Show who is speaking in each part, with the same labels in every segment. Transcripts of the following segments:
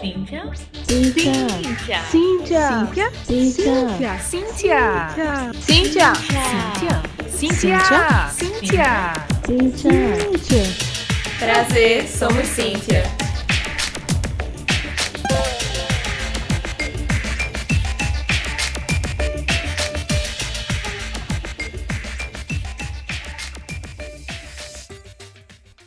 Speaker 1: Cíntia.
Speaker 2: Cíntia.
Speaker 1: Cíntia.
Speaker 2: Cíntia.
Speaker 1: Cíntia.
Speaker 2: Cíntia.
Speaker 1: Cíntia.
Speaker 2: Cíntia.
Speaker 1: Cíntia. Cíntia.
Speaker 2: Cíntia.
Speaker 3: Prazer, somos Cíntia.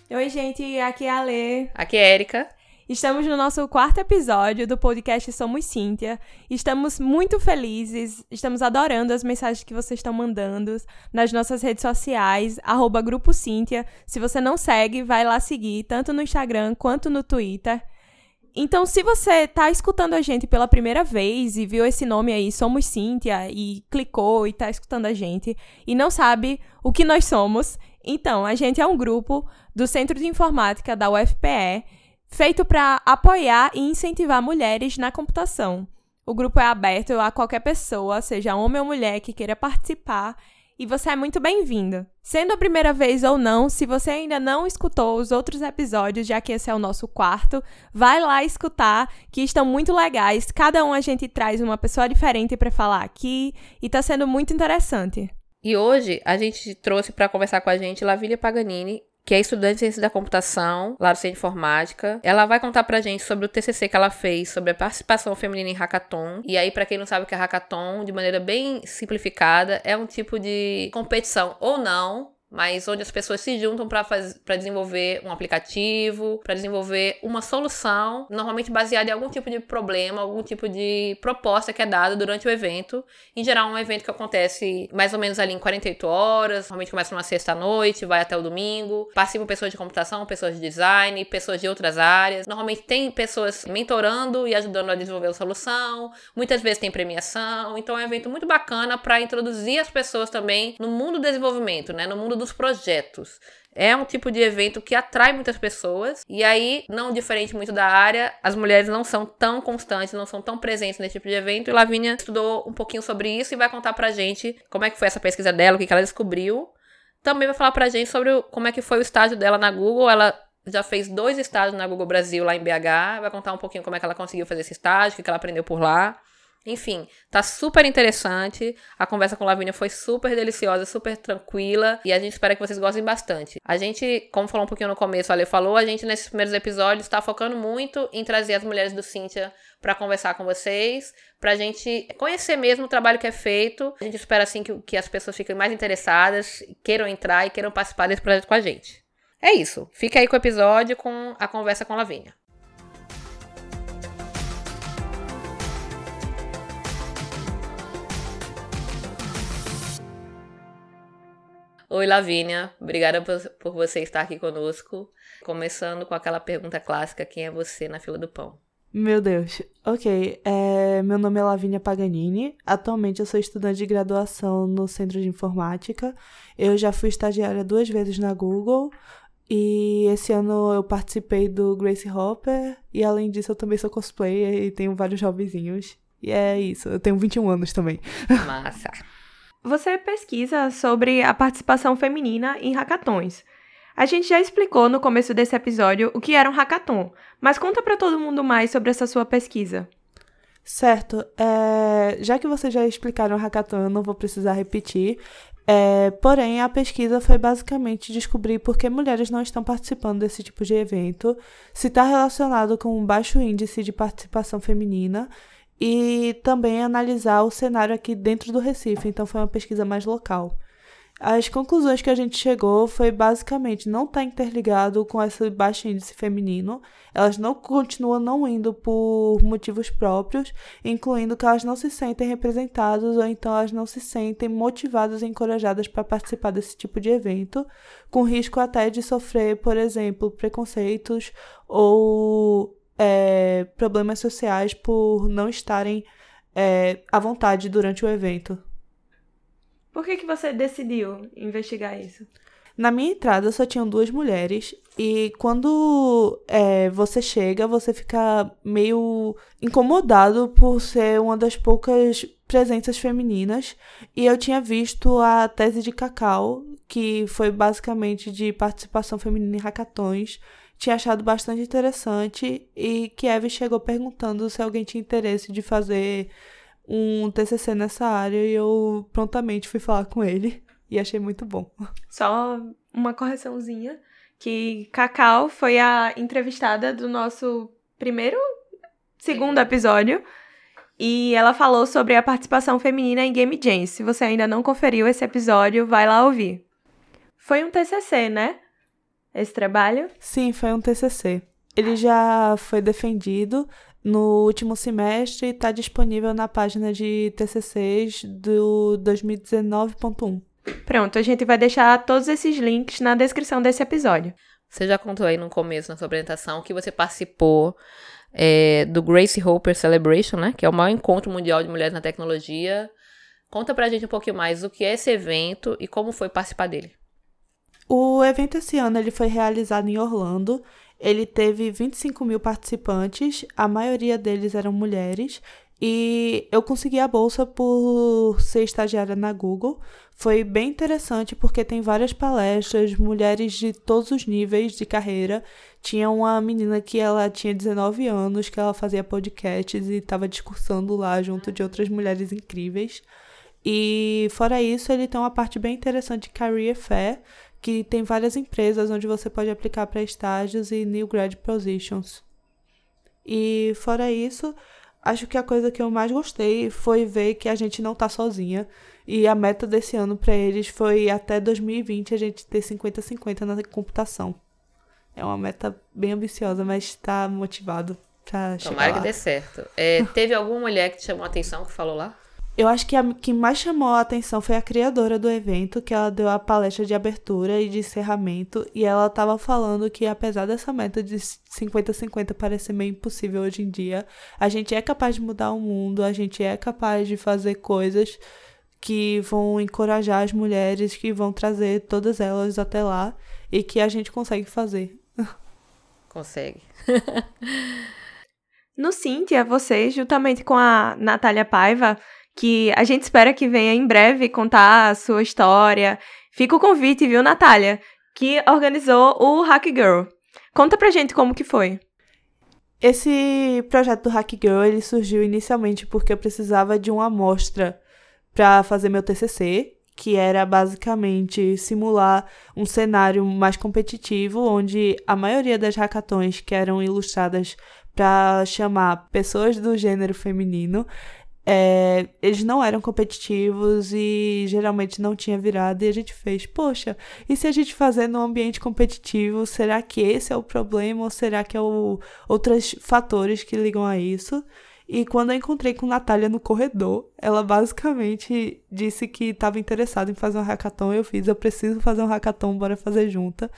Speaker 4: Oi, gente, aqui é a Lê.
Speaker 3: Aqui é Erika.
Speaker 4: Estamos no nosso quarto episódio do podcast Somos Cíntia. Estamos muito felizes, estamos adorando as mensagens que vocês estão mandando nas nossas redes sociais, arroba Grupo Cíntia. Se você não segue, vai lá seguir, tanto no Instagram quanto no Twitter. Então, se você tá escutando a gente pela primeira vez e viu esse nome aí, Somos Cíntia, e clicou e tá escutando a gente, e não sabe o que nós somos, então, a gente é um grupo do Centro de Informática da UFPE, feito para apoiar e incentivar mulheres na computação. O grupo é aberto a qualquer pessoa, seja homem ou mulher, que queira participar, e você é muito bem-vindo. Sendo a primeira vez ou não, se você ainda não escutou os outros episódios, já que esse é o nosso quarto, vai lá escutar, que estão muito legais. Cada um a gente traz uma pessoa diferente para falar aqui, e tá sendo muito interessante.
Speaker 3: E hoje a gente trouxe para conversar com a gente Lavília Paganini, que é estudante de ciência da computação, lá do Centro de Informática. Ela vai contar pra gente sobre o TCC que ela fez, sobre a participação feminina em hackathon. E aí, para quem não sabe o que é hackathon, de maneira bem simplificada, é um tipo de competição ou não, mas onde as pessoas se juntam para desenvolver um aplicativo, para desenvolver uma solução, normalmente baseada em algum tipo de problema, algum tipo de proposta que é dada durante o evento. Em geral, é um evento que acontece mais ou menos ali em 48 horas, normalmente começa numa sexta-noite, vai até o domingo. Participam pessoas de computação, pessoas de design, pessoas de outras áreas. Normalmente tem pessoas mentorando e ajudando a desenvolver a solução. Muitas vezes tem premiação. Então é um evento muito bacana para introduzir as pessoas também no mundo do desenvolvimento, né? No mundo dos projetos. É um tipo de evento que atrai muitas pessoas. E aí, não diferente muito da área, as mulheres não são tão constantes, não são tão presentes nesse tipo de evento. E Lavínia estudou um pouquinho sobre isso e vai contar pra gente como é que foi essa pesquisa dela, o que, que ela descobriu. Também vai falar pra gente sobre como é que foi o estágio dela na Google. Ela já fez dois estágios na Google Brasil, lá em BH. Vai contar um pouquinho como é que ela conseguiu fazer esse estágio, o que, que ela aprendeu por lá. Enfim, tá super interessante. A conversa com Lavínia foi super deliciosa, super tranquila. E a gente espera que vocês gostem bastante. A gente, como falou um pouquinho no começo, a Ale falou, a gente nesses primeiros episódios tá focando muito em trazer as mulheres do Cíntia para conversar com vocês, pra gente conhecer mesmo o trabalho que é feito. A gente espera assim que, que as pessoas fiquem mais interessadas, queiram entrar e queiram participar desse projeto com a gente. É isso. Fica aí com o episódio com a conversa com Lavínia. Oi, Lavínia. Obrigada por, por, você estar aqui conosco. Começando com aquela pergunta clássica: quem é você na fila do pão?
Speaker 2: Meu Deus. Ok. É, meu nome é Lavínia Paganini. Atualmente eu sou estudante de graduação no Centro de Informática. Eu já fui estagiária duas vezes na Google. E esse ano eu participei do Grace Hopper. E além disso, eu também sou cosplayer e tenho vários hobbyzinhos. E é isso. Eu tenho 21 anos também.
Speaker 3: Massa.
Speaker 4: Você pesquisa sobre a participação feminina em hackathons. A gente já explicou no começo desse episódio o que era um hackathon, mas conta para todo mundo mais sobre essa sua pesquisa.
Speaker 2: Certo. É, já que vocês já explicaram o hackathon, eu não vou precisar repetir. É, porém, a pesquisa foi basicamente descobrir por que mulheres não estão participando desse tipo de evento, se está relacionado com um baixo índice de participação feminina e também analisar o cenário aqui dentro do Recife, então foi uma pesquisa mais local. As conclusões que a gente chegou foi basicamente não está interligado com esse baixo índice feminino, elas não continuam não indo por motivos próprios, incluindo que elas não se sentem representadas ou então elas não se sentem motivadas e encorajadas para participar desse tipo de evento, com risco até de sofrer, por exemplo, preconceitos ou é, problemas sociais por não estarem é, à vontade durante o evento.
Speaker 4: Por que, que você decidiu investigar isso?
Speaker 2: Na minha entrada só tinham duas mulheres e quando é, você chega, você fica meio incomodado por ser uma das poucas presenças femininas. E eu tinha visto a tese de Cacau, que foi basicamente de participação feminina em hackathons, tinha achado bastante interessante e Kiev chegou perguntando se alguém tinha interesse de fazer um TCC nessa área e eu prontamente fui falar com ele e achei muito bom.
Speaker 4: Só uma correçãozinha, que Cacau foi a entrevistada do nosso primeiro, segundo episódio, e ela falou sobre a participação feminina em Game Jam. Se você ainda não conferiu esse episódio, vai lá ouvir. Foi um TCC, né? Esse trabalho?
Speaker 2: Sim, foi um TCC. Ele já foi defendido no último semestre e está disponível na página de TCCs do 2019.1.
Speaker 4: Pronto, a gente vai deixar todos esses links na descrição desse episódio.
Speaker 3: Você já contou aí no começo, na sua apresentação, que você participou é, do Grace Hopper Celebration, né? Que é o maior encontro mundial de mulheres na tecnologia. Conta pra gente um pouquinho mais o que é esse evento e como foi participar dele.
Speaker 2: O evento esse ano ele foi realizado em Orlando. Ele teve 25 mil participantes, a maioria deles eram mulheres, e eu consegui a bolsa por ser estagiária na Google. Foi bem interessante porque tem várias palestras, mulheres de todos os níveis de carreira. Tinha uma menina que ela tinha 19 anos, que ela fazia podcasts e estava discursando lá junto de outras mulheres incríveis. E fora isso, ele tem uma parte bem interessante de Career Fair, que tem várias empresas onde você pode aplicar para estágios e new grad positions. E fora isso, acho que a coisa que eu mais gostei foi ver que a gente não tá sozinha. E a meta desse ano para eles foi até 2020 a gente ter 50-50 na computação. É uma meta bem ambiciosa, mas está motivado chegar
Speaker 3: Tomara
Speaker 2: lá.
Speaker 3: que dê certo. É, teve alguma mulher que te chamou a atenção que falou lá?
Speaker 2: Eu acho que a que mais chamou a atenção foi a criadora do evento, que ela deu a palestra de abertura e de encerramento, e ela estava falando que apesar dessa meta de 50-50 parecer meio impossível hoje em dia, a gente é capaz de mudar o mundo, a gente é capaz de fazer coisas que vão encorajar as mulheres, que vão trazer todas elas até lá e que a gente consegue fazer.
Speaker 3: Consegue.
Speaker 4: No Cíntia, você, juntamente com a Natália Paiva, que a gente espera que venha em breve contar a sua história. Fica o convite, viu, Natália? Que organizou o Hack Girl. Conta pra gente como que foi.
Speaker 2: Esse projeto do Hack Girl, ele surgiu inicialmente porque eu precisava de uma amostra para fazer meu TCC, que era basicamente simular um cenário mais competitivo, onde a maioria das hackathons que eram ilustradas para chamar pessoas do gênero feminino é, eles não eram competitivos e geralmente não tinha virada. E a gente fez, poxa, e se a gente fazer num ambiente competitivo, será que esse é o problema ou será que é o, outros fatores que ligam a isso? E quando eu encontrei com Natália no corredor, ela basicamente disse que estava interessada em fazer um hackathon. Eu fiz, eu preciso fazer um hackathon, bora fazer junta.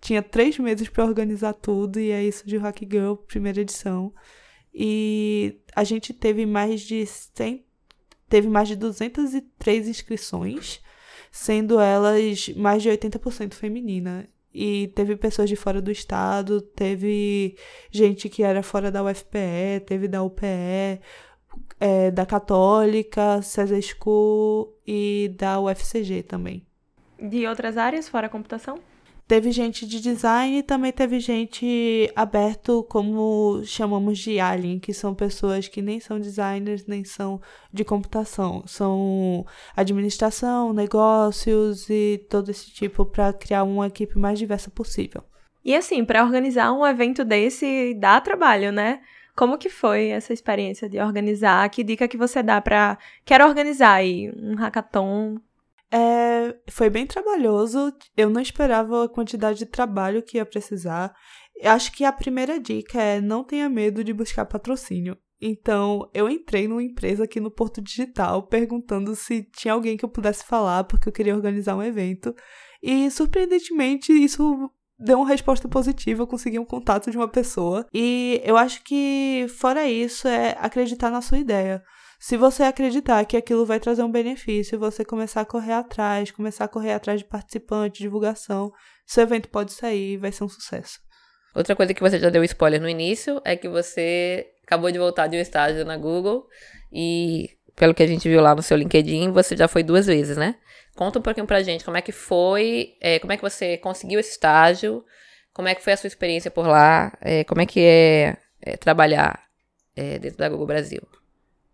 Speaker 2: Tinha três meses para organizar tudo e é isso de Hack Girl, primeira edição. E a gente teve mais de 100, teve mais de 203 inscrições, sendo elas mais de 80% feminina. E teve pessoas de fora do estado, teve gente que era fora da UFPE, teve da UPE, é, da Católica, César School e da UFCG também.
Speaker 4: De outras áreas fora a computação?
Speaker 2: Teve gente de design e também teve gente aberto, como chamamos de alien, que são pessoas que nem são designers, nem são de computação. São administração, negócios e todo esse tipo para criar uma equipe mais diversa possível.
Speaker 4: E assim, para organizar um evento desse dá trabalho, né? Como que foi essa experiência de organizar? Que dica que você dá para quero organizar aí um hackathon
Speaker 2: é, foi bem trabalhoso. Eu não esperava a quantidade de trabalho que ia precisar. Acho que a primeira dica é não tenha medo de buscar patrocínio. Então, eu entrei numa empresa aqui no Porto Digital perguntando se tinha alguém que eu pudesse falar, porque eu queria organizar um evento. E, surpreendentemente, isso deu uma resposta positiva, eu consegui um contato de uma pessoa. E eu acho que, fora isso, é acreditar na sua ideia. Se você acreditar que aquilo vai trazer um benefício, você começar a correr atrás, começar a correr atrás de participante, divulgação, seu evento pode sair e vai ser um sucesso.
Speaker 3: Outra coisa que você já deu spoiler no início é que você acabou de voltar de um estágio na Google e pelo que a gente viu lá no seu LinkedIn, você já foi duas vezes, né? Conta um pouquinho pra gente como é que foi, é, como é que você conseguiu esse estágio, como é que foi a sua experiência por lá, é, como é que é, é trabalhar é, dentro da Google Brasil.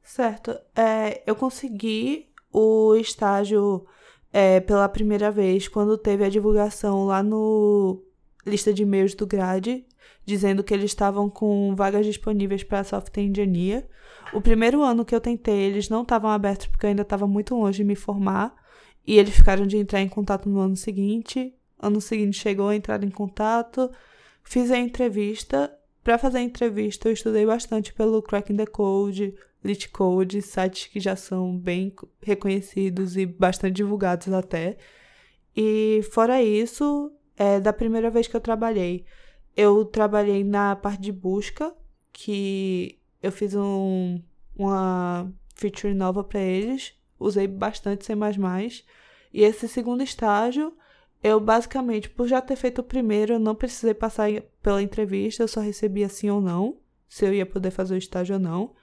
Speaker 2: Certo. É, eu consegui o estágio é, pela primeira vez quando teve a divulgação lá no lista de e-mails do Grade, dizendo que eles estavam com vagas disponíveis para software engineer. O primeiro ano que eu tentei, eles não estavam abertos porque eu ainda estava muito longe de me formar. E eles ficaram de entrar em contato no ano seguinte. Ano seguinte chegou a entrar em contato. Fiz a entrevista. Para fazer a entrevista, eu estudei bastante pelo Cracking the Code, Lit Code, sites que já são bem reconhecidos e bastante divulgados até. E fora isso, é, da primeira vez que eu trabalhei, eu trabalhei na parte de busca, que eu fiz um, uma feature nova para eles, usei bastante C++. E esse segundo estágio, eu basicamente, por já ter feito o primeiro, eu não precisei passar pela entrevista, eu só recebia sim ou não, se eu ia poder fazer o estágio ou não.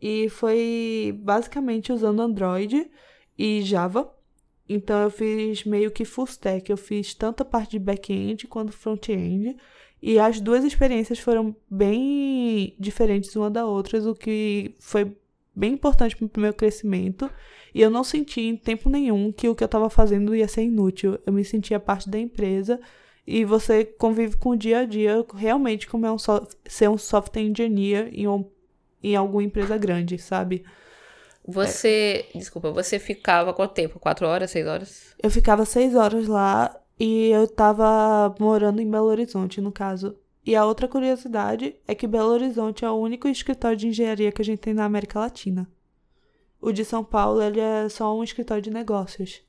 Speaker 2: E foi basicamente usando Android e Java. Então eu fiz meio que full stack, eu fiz tanto a parte de back-end quanto front-end. E as duas experiências foram bem diferentes uma da outra, o que foi bem importante para o meu crescimento. E eu não senti em tempo nenhum que o que eu estava fazendo ia ser inútil. Eu me sentia parte da empresa e você convive com o dia a dia realmente como é um so ser um software engineer em, um, em alguma empresa grande, sabe?
Speaker 3: Você, é. desculpa, você ficava quanto tempo? Quatro horas, seis horas?
Speaker 2: Eu ficava seis horas lá e eu tava morando em Belo Horizonte, no caso. E a outra curiosidade é que Belo Horizonte é o único escritório de engenharia que a gente tem na América Latina. O de São Paulo, ele é só um escritório de negócios.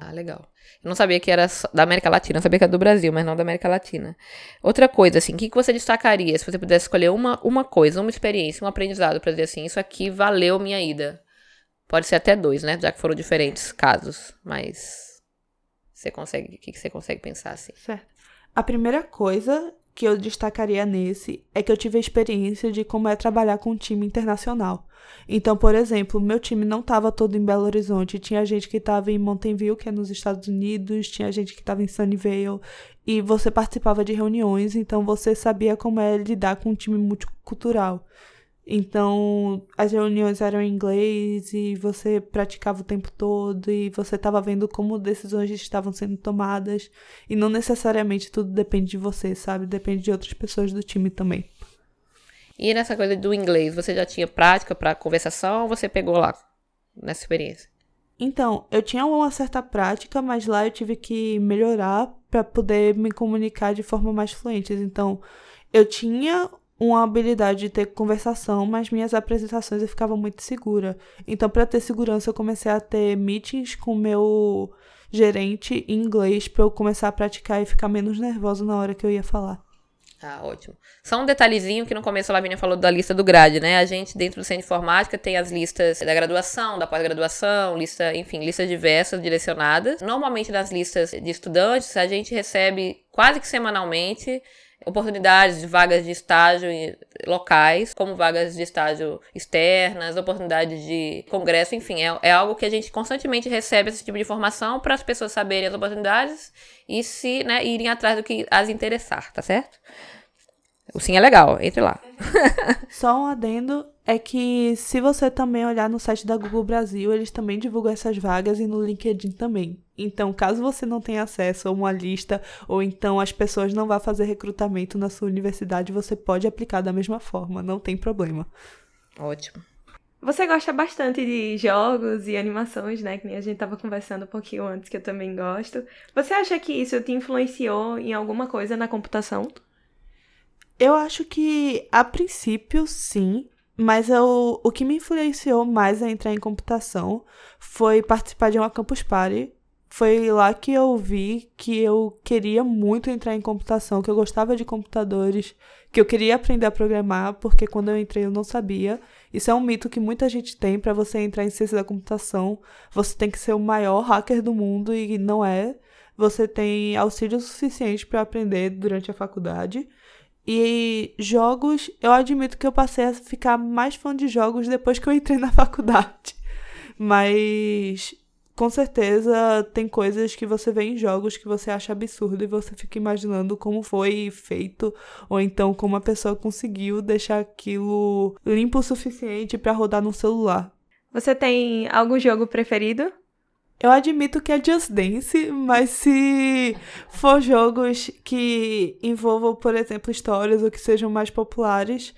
Speaker 3: Ah, legal. Eu não sabia que era da América Latina, eu sabia que era do Brasil, mas não da América Latina. Outra coisa, assim, o que você destacaria se você pudesse escolher uma, uma coisa, uma experiência, um aprendizado para dizer assim, isso aqui valeu minha ida? Pode ser até dois, né? Já que foram diferentes casos, mas você consegue, o que, que você consegue pensar assim?
Speaker 2: Certo. A primeira coisa que eu destacaria nesse é que eu tive a experiência de como é trabalhar com um time internacional. Então, por exemplo, meu time não estava todo em Belo Horizonte, tinha gente que estava em Mountain View, que é nos Estados Unidos, tinha gente que estava em Sunnyvale, e você participava de reuniões, então você sabia como é lidar com um time multicultural. Então, as reuniões eram em inglês e você praticava o tempo todo e você estava vendo como decisões estavam sendo tomadas. E não necessariamente tudo depende de você, sabe? Depende de outras pessoas do time também.
Speaker 3: E nessa coisa do inglês, você já tinha prática para conversação ou você pegou lá nessa experiência?
Speaker 2: Então, eu tinha uma certa prática, mas lá eu tive que melhorar para poder me comunicar de forma mais fluente. Então, eu tinha uma habilidade de ter conversação, mas minhas apresentações eu ficava muito segura. Então, para ter segurança, eu comecei a ter meetings com meu gerente em inglês para eu começar a praticar e ficar menos nervosa na hora que eu ia falar.
Speaker 3: Ah, ótimo. Só um detalhezinho que no começo a Lavínia falou da lista do grade, né? A gente, dentro do Centro de Informática, tem as listas da graduação, da pós-graduação, lista, enfim, listas diversas direcionadas. Normalmente, nas listas de estudantes, a gente recebe quase que semanalmente oportunidades de vagas de estágio locais, como vagas de estágio externas, oportunidades de congresso, enfim, é, é algo que a gente constantemente recebe esse tipo de informação para as pessoas saberem as oportunidades e se, né, irem atrás do que as interessar, tá certo? O sim é legal, entre lá.
Speaker 2: Só um adendo é que se você também olhar no site da Google Brasil, eles também divulgam essas vagas e no LinkedIn também. Então, caso você não tenha acesso a uma lista ou então as pessoas não vá fazer recrutamento na sua universidade, você pode aplicar da mesma forma, não tem problema.
Speaker 3: Ótimo.
Speaker 4: Você gosta bastante de jogos e animações, né? Que nem a gente tava conversando um pouquinho antes, que eu também gosto. Você acha que isso te influenciou em alguma coisa na computação?
Speaker 2: Eu acho que, a princípio, sim. Mas eu, o que me influenciou mais a entrar em computação foi participar de uma campus party. Foi lá que eu vi que eu queria muito entrar em computação, que eu gostava de computadores, que eu queria aprender a programar, porque quando eu entrei eu não sabia. Isso é um mito que muita gente tem para você entrar em ciência da computação. Você tem que ser o maior hacker do mundo e não é. Você tem auxílio suficiente para aprender durante a faculdade. E jogos, eu admito que eu passei a ficar mais fã de jogos depois que eu entrei na faculdade. Mas com certeza tem coisas que você vê em jogos que você acha absurdo e você fica imaginando como foi feito ou então como a pessoa conseguiu deixar aquilo limpo o suficiente para rodar no celular.
Speaker 4: Você tem algum jogo preferido?
Speaker 2: Eu admito que é Just Dance, mas se for jogos que envolvam, por exemplo, histórias ou que sejam mais populares,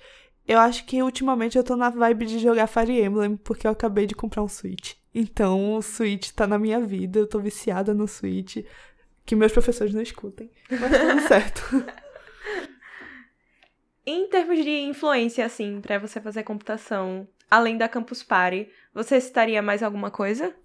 Speaker 2: eu acho que ultimamente eu tô na vibe de jogar Fire Emblem, porque eu acabei de comprar um Switch. Então o Switch tá na minha vida, eu tô viciada no Switch. Que meus professores não escutem. Mas tá tudo certo.
Speaker 4: em termos de influência, assim, para você fazer computação, além da Campus Party, você citaria mais alguma coisa?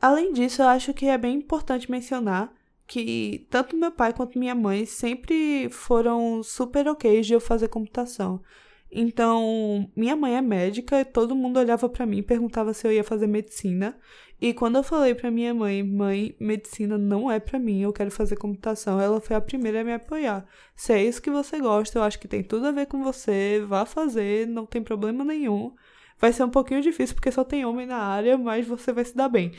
Speaker 2: Além disso, eu acho que é bem importante mencionar que tanto meu pai quanto minha mãe sempre foram super ok de eu fazer computação. Então, minha mãe é médica e todo mundo olhava para mim e perguntava se eu ia fazer medicina. E quando eu falei para minha mãe, mãe, medicina não é para mim, eu quero fazer computação, ela foi a primeira a me apoiar. Se é isso que você gosta, eu acho que tem tudo a ver com você, vá fazer, não tem problema nenhum. Vai ser um pouquinho difícil porque só tem homem na área, mas você vai se dar bem.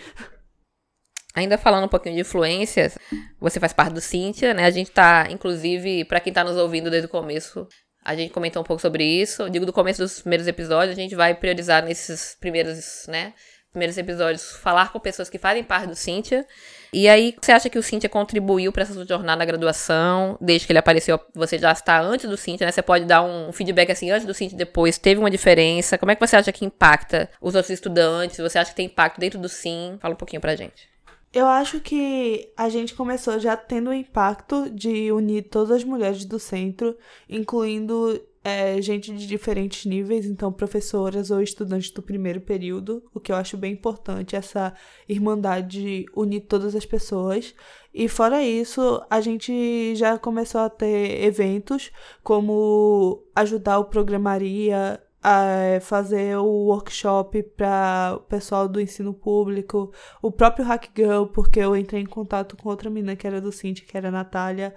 Speaker 3: Ainda falando um pouquinho de influências, você faz parte do Cíntia, né? A gente tá, inclusive, para quem tá nos ouvindo desde o começo, a gente comentou um pouco sobre isso. Eu digo do começo dos primeiros episódios, a gente vai priorizar nesses primeiros, né? Primeiros episódios, falar com pessoas que fazem parte do Cíntia. E aí, você acha que o Cíntia contribuiu para essa sua jornada na graduação? Desde que ele apareceu, você já está antes do Cíntia, né? Você pode dar um feedback assim, antes do Cíntia e depois. Teve uma diferença? Como é que você acha que impacta os outros estudantes? Você acha que tem impacto dentro do Sim? Fala um pouquinho pra gente.
Speaker 2: Eu acho que a gente começou já tendo o impacto de unir todas as mulheres do centro, incluindo é, gente de diferentes níveis, então professoras ou estudantes do primeiro período, o que eu acho bem importante, essa irmandade de unir todas as pessoas. E fora isso, a gente já começou a ter eventos como ajudar o Programaria a fazer o workshop para o pessoal do ensino público, o próprio Hack Girl, porque eu entrei em contato com outra menina que era do Cinti, que era a Natália.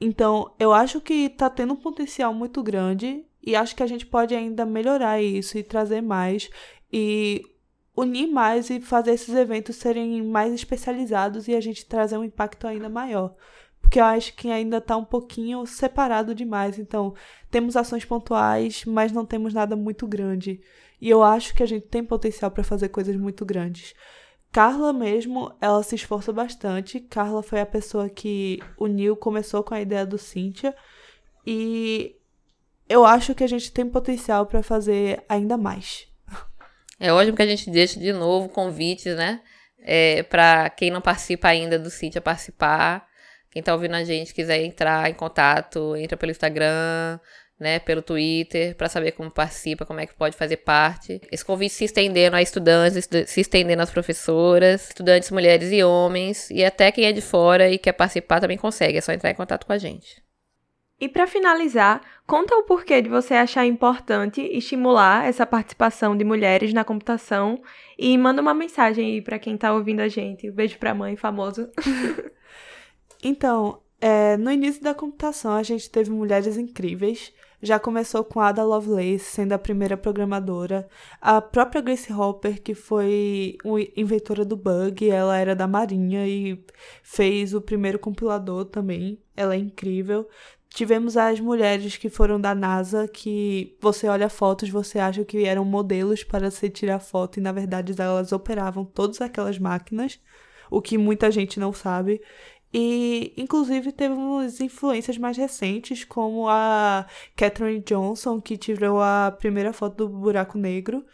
Speaker 2: Então, eu acho que tá tendo um potencial muito grande e acho que a gente pode ainda melhorar isso e trazer mais e unir mais e fazer esses eventos serem mais especializados e a gente trazer um impacto ainda maior porque eu acho que ainda está um pouquinho separado demais. Então, temos ações pontuais, mas não temos nada muito grande. E eu acho que a gente tem potencial para fazer coisas muito grandes. Carla mesmo, ela se esforça bastante. Carla foi a pessoa que uniu, começou com a ideia do Cynthia. E eu acho que a gente tem potencial para fazer ainda mais.
Speaker 3: É ótimo que a gente deixe de novo convites, né? É, para quem não participa ainda do Cynthia participar. Quem tá ouvindo a gente quiser entrar em contato, entra pelo Instagram, né, pelo Twitter, para saber como participa, como é que pode fazer parte. Esse convite se estendendo a estudantes, se estendendo às professoras, estudantes mulheres e homens, e até quem é de fora e quer participar também consegue, é só entrar em contato com a gente.
Speaker 4: E para finalizar, conta o porquê de você achar importante estimular essa participação de mulheres na computação e manda uma mensagem aí para quem tá ouvindo a gente. Um beijo pra mãe, famoso.
Speaker 2: Então, é, no início da computação, a gente teve mulheres incríveis. Já começou com Ada Lovelace sendo a primeira programadora. A própria Grace Hopper, que foi inventora do bug, ela era da Marinha e fez o primeiro compilador também. Ela é incrível. Tivemos as mulheres que foram da NASA, que você olha fotos, você acha que eram modelos para se tirar foto e na verdade elas operavam todas aquelas máquinas, o que muita gente não sabe. E, inclusive, temos influências mais recentes, como a Catherine Johnson, que tirou a primeira foto do buraco negro.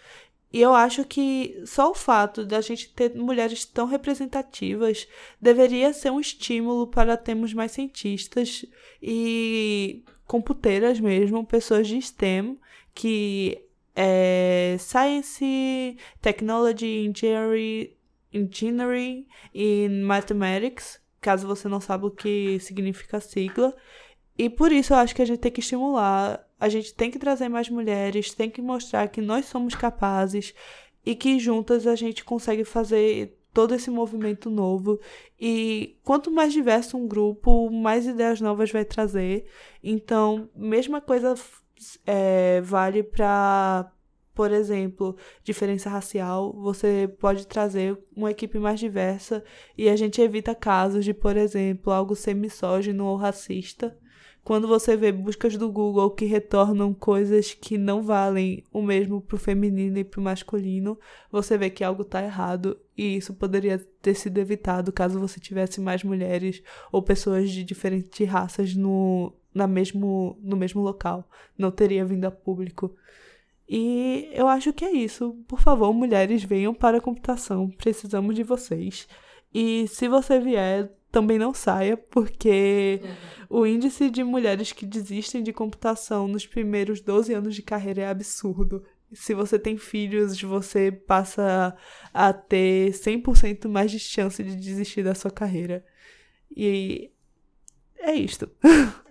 Speaker 2: E eu acho que só o fato de a gente ter mulheres tão representativas deveria ser um estímulo para termos mais cientistas e computeiras mesmo, pessoas de STEM, que é Science, Technology, Engineering, Engineering e Mathematics caso você não saiba o que significa a sigla. E por isso eu acho que a gente tem que estimular, a gente tem que trazer mais mulheres, tem que mostrar que nós somos capazes e que juntas a gente consegue fazer todo esse movimento novo. E quanto mais diverso um grupo, mais ideias novas vai trazer. Então, mesma coisa é, vale para por exemplo, diferença racial, você pode trazer uma equipe mais diversa e a gente evita casos de, por exemplo, algo ser misógino ou racista. Quando você vê buscas do Google que retornam coisas que não valem o mesmo para o feminino e para o masculino, você vê que algo está errado e isso poderia ter sido evitado caso você tivesse mais mulheres ou pessoas de diferentes raças no, na mesmo, no mesmo local. Não teria vindo a público. E eu acho que é isso. Por favor, mulheres, venham para a computação. Precisamos de vocês. E se você vier, também não saia, porque o índice de mulheres que desistem de computação nos primeiros 12 anos de carreira é absurdo. Se você tem filhos, você passa a ter 100% mais de chance de desistir da sua carreira. E é isto.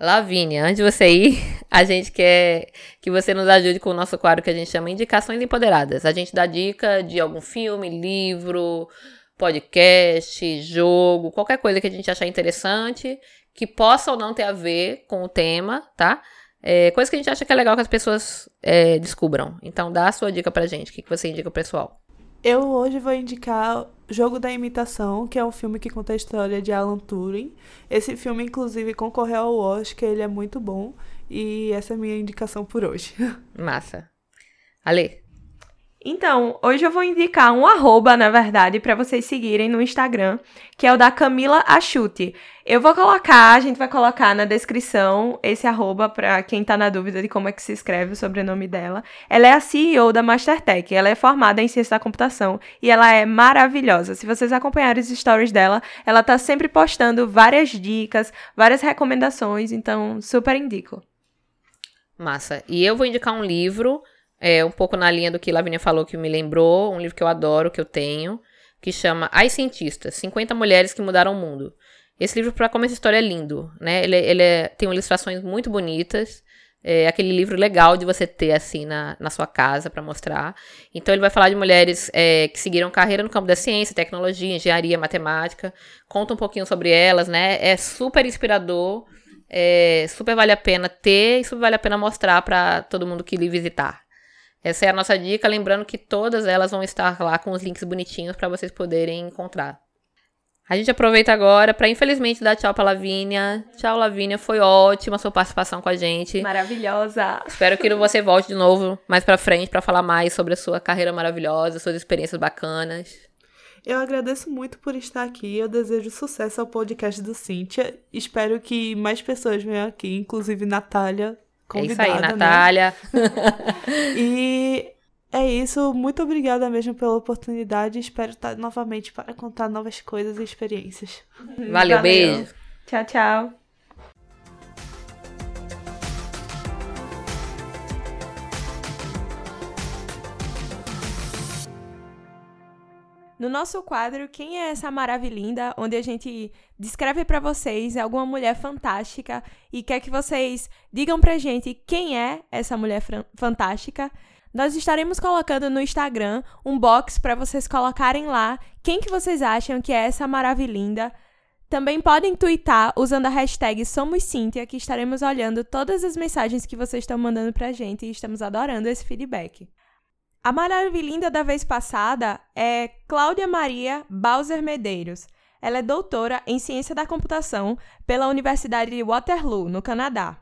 Speaker 3: Lavínia, antes de você ir, a gente quer que você nos ajude com o nosso quadro que a gente chama Indicações Empoderadas. A gente dá dica de algum filme, livro, podcast, jogo, qualquer coisa que a gente achar interessante, que possa ou não ter a ver com o tema, tá? É, coisa que a gente acha que é legal que as pessoas é, descubram. Então dá a sua dica pra gente. O que, que você indica pro pessoal?
Speaker 2: Eu hoje vou indicar Jogo da Imitação, que é um filme que conta a história de Alan Turing. Esse filme, inclusive, concorreu ao Oscar, ele é muito bom. E essa é a minha indicação por hoje.
Speaker 3: Massa. Ale.
Speaker 4: Então, hoje eu vou indicar um arroba, na verdade, para vocês seguirem no Instagram, que é o da Camila Achute. Eu vou colocar, a gente vai colocar na descrição esse arroba para quem tá na dúvida de como é que se escreve o sobrenome dela. Ela é a CEO da Mastertech, ela é formada em ciência da computação e ela é maravilhosa. Se vocês acompanharem os stories dela, ela tá sempre postando várias dicas, várias recomendações, então super indico.
Speaker 3: Massa. E eu vou indicar um livro é um pouco na linha do que Lavínia falou, que me lembrou, um livro que eu adoro, que eu tenho, que chama As Cientistas, 50 Mulheres que Mudaram o Mundo. Esse livro, para como essa história é lindo, né? Ele, ele é, tem ilustrações muito bonitas, é aquele livro legal de você ter, assim, na, na sua casa para mostrar. Então, ele vai falar de mulheres é, que seguiram carreira no campo da ciência, tecnologia, engenharia, matemática. Conta um pouquinho sobre elas, né? É super inspirador, é, super vale a pena ter e super vale a pena mostrar para todo mundo que lhe visitar. Essa é a nossa dica, lembrando que todas elas vão estar lá com os links bonitinhos para vocês poderem encontrar. A gente aproveita agora para, infelizmente, dar tchau para Lavínia. Tchau, Lavínia. Foi ótima a sua participação com a gente.
Speaker 4: Maravilhosa.
Speaker 3: Espero que você volte de novo mais para frente para falar mais sobre a sua carreira maravilhosa, suas experiências bacanas.
Speaker 2: Eu agradeço muito por estar aqui. Eu desejo sucesso ao podcast do Cíntia. Espero que mais pessoas venham aqui, inclusive Natália convidada.
Speaker 3: É isso aí, né? Natália.
Speaker 2: Né? e é isso. Muito obrigada mesmo pela oportunidade. Espero estar novamente para contar novas coisas e experiências.
Speaker 3: Valeu, Valeu. beijo.
Speaker 4: Tchau, tchau. No nosso quadro Quem é essa maravilhinda, onde a gente descreve para vocês alguma mulher fantástica e quer que vocês digam pra gente quem é essa mulher fantástica. Nós estaremos colocando no Instagram um box para vocês colocarem lá quem que vocês acham que é essa maravilhinda. Também podem twittar usando a hashtag SomosCíntia, que estaremos olhando todas as mensagens que vocês estão mandando pra gente e estamos adorando esse feedback. A maravilhinda da vez passada é Cláudia Maria Bowser Medeiros. Ela é doutora em Ciência da Computação pela Universidade de Waterloo, no Canadá.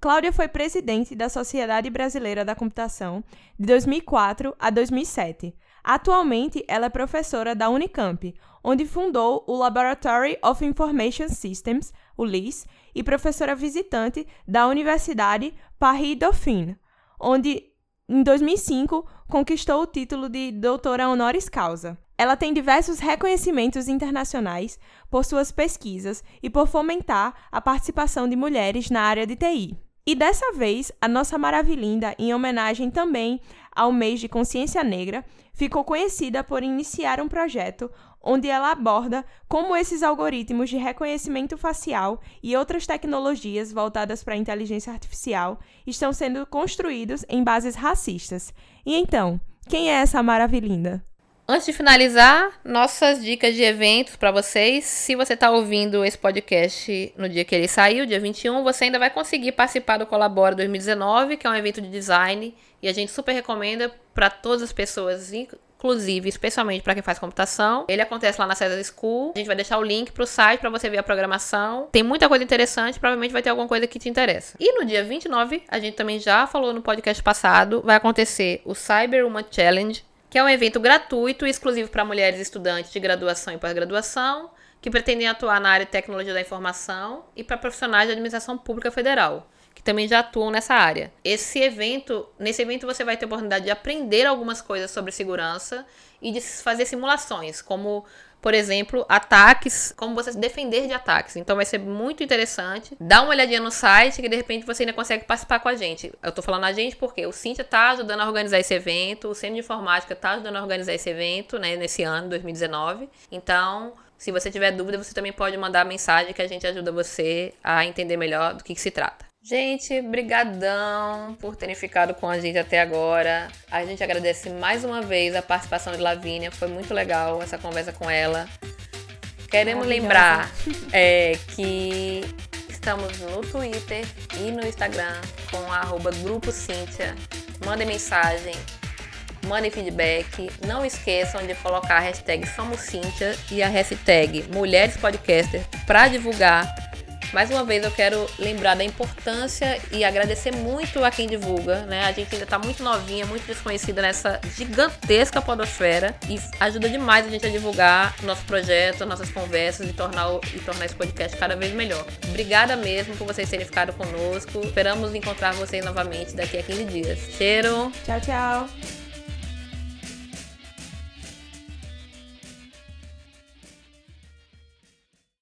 Speaker 4: Cláudia foi presidente da Sociedade Brasileira da Computação de 2004 a 2007. Atualmente, ela é professora da Unicamp, onde fundou o Laboratory of Information Systems, o LIS, e professora visitante da Universidade Paris-Dauphine, onde em 2005, conquistou o título de doutora honoris causa. Ela tem diversos reconhecimentos internacionais por suas pesquisas e por fomentar a participação de mulheres na área de TI. E dessa vez, a nossa maravilhinda, em homenagem também ao mês de consciência negra, ficou conhecida por iniciar um projeto onde ela aborda como esses algoritmos de reconhecimento facial e outras tecnologias voltadas para a inteligência artificial estão sendo construídos em bases racistas. E então, quem é essa maravilhinda?
Speaker 3: Antes de finalizar, nossas dicas de eventos para vocês. Se você está ouvindo esse podcast no dia que ele saiu, dia 21, você ainda vai conseguir participar do Colabora 2019, que é um evento de design e a gente super recomenda para todas as pessoas, inclusive, especialmente para quem faz computação. Ele acontece lá na César School. A gente vai deixar o link pro site para você ver a programação. Tem muita coisa interessante, provavelmente vai ter alguma coisa que te interessa. E no dia 29, a gente também já falou no podcast passado, vai acontecer o Cyber Woman Challenge, que é um evento gratuito e exclusivo para mulheres estudantes de graduação e pós-graduação que pretendem atuar na área de tecnologia da informação e para profissionais de administração pública federal que também já atuam nessa área. Esse evento, nesse evento você vai ter a oportunidade de aprender algumas coisas sobre segurança e de fazer simulações, como por exemplo, ataques, como você se defender de ataques. Então vai ser muito interessante. Dá uma olhadinha no site que de repente você ainda consegue participar com a gente. Eu tô falando a gente porque o Cintia tá ajudando a organizar esse evento, o Centro de Informática tá ajudando a organizar esse evento, né, nesse ano, 2019. Então, se você tiver dúvida, você também pode mandar mensagem que a gente ajuda você a entender melhor do que, que se trata. Gente, brigadão por terem ficado com a gente até agora. A gente agradece mais uma vez a participação de Lavínia, foi muito legal essa conversa com ela. Queremos lembrar é, que estamos no Twitter e no Instagram com arroba Grupo Cíntia. Mandem mensagem, mandem feedback. Não esqueçam de colocar a hashtag Somos Cíntia e a hashtag Mulheres Podcaster para divulgar mais uma vez eu quero lembrar da importância e agradecer muito a quem divulga, né? A gente ainda tá muito novinha, muito desconhecida nessa gigantesca podosfera e ajuda demais a gente a divulgar nosso projeto, nossas conversas e tornar, e tornar esse podcast cada vez melhor. Obrigada mesmo por vocês terem ficado conosco. Esperamos encontrar vocês novamente daqui a 15 dias. Cheiro!
Speaker 4: Tchau, tchau!